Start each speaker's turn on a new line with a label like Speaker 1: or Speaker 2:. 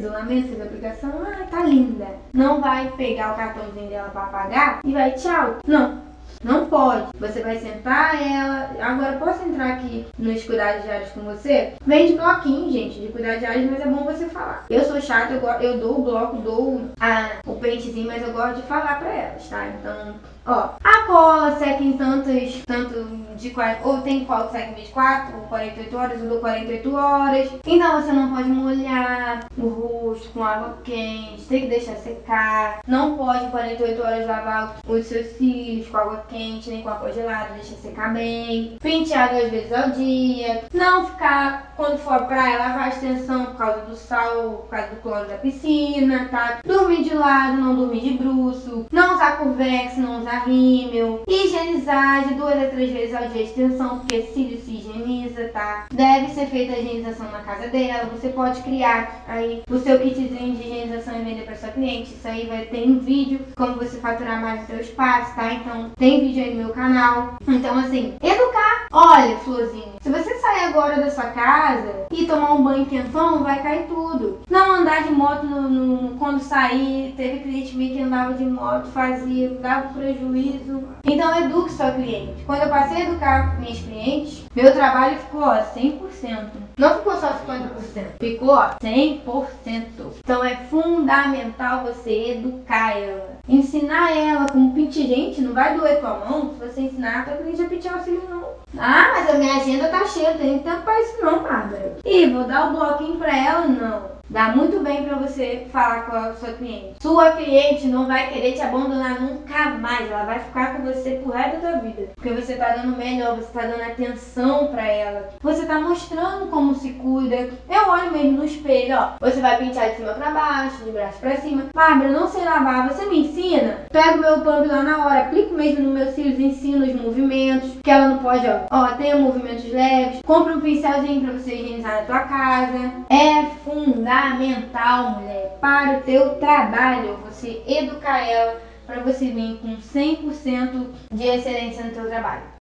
Speaker 1: isolamento, fez a aplicação, ah, tá linda. Não vai pegar o cartãozinho dela pra pagar e vai tchau. Não. Não pode. Você vai sentar ela. Agora, posso entrar aqui nos cuidados diários com você? Vende bloquinho, gente, de cuidados diários, mas é bom você falar. Eu sou chata, eu, eu dou o bloco, dou a, o pentezinho, mas eu gosto de falar pra elas, tá? Então, Ó, a cola seca em tantos, tanto de 40, ou tem cola que seca em 24 ou 48 horas, ou dou 48 horas. Então você não pode molhar o rosto com água quente, tem que deixar secar. Não pode 48 horas lavar os seus cílios com água quente, nem com água gelada, deixa secar bem. Pentear duas vezes ao dia. Não ficar, quando for praia, lavar a extensão por causa do sal, por causa do cloro da piscina, tá? Dormir de lado, não dormir de bruxo. Não usar convex, não usar rímel. Higienizar de duas a três vezes ao dia a extensão, porque cílio se higieniza, tá? Deve ser feita a higienização na casa dela. Você pode criar aí o seu kitzinho de higienização e vender para sua cliente. Isso aí vai ter em vídeo, como você faturar mais no seu espaço, tá? Então tem vídeo aí no meu canal. Então assim, educar. Olha, Florzinha, se você sair agora da sua casa e tomar um banho quentão, vai cair tudo. Não andar de moto no, no, quando sair. Teve cliente meu que andava de moto, fazia, dava prejuízo. Então eduque sua cliente. Quando eu passei a educar minhas clientes, meu trabalho ficou ó, 100%. Não ficou só 50%, ficou ó, 100%. Então é fundamental você educar ela. Ensinar ela como pinte. Gente, não vai doer tua mão se você ensinar a cliente a o cílio, não. Ah, mas a minha agenda tá cheia, não tem tempo pra isso não, Bárbara. E vou dar o bloquinho pra ela? Não. Dá muito bem para você falar com a sua cliente. Sua cliente não vai querer te abandonar nunca mais. Ela vai ficar com você pro resto da vida. Porque você tá dando melhor, você tá dando atenção para ela. Você tá mostrando como se cuida. Eu olho mesmo no espelho, ó. Você vai pintar de cima para baixo, de braço para cima. Bárbara, não sei lavar, você me ensina? Pego meu pump lá na hora, aplico mesmo nos meus cílios, ensino os movimentos. Que ela não pode, ó. Ó, tenha movimentos leves. Compre um pincelzinho para você higienizar na tua casa. É fundamental fundamental, mulher, para o teu trabalho. Você educar ela para você vir com 100% de excelência no teu trabalho.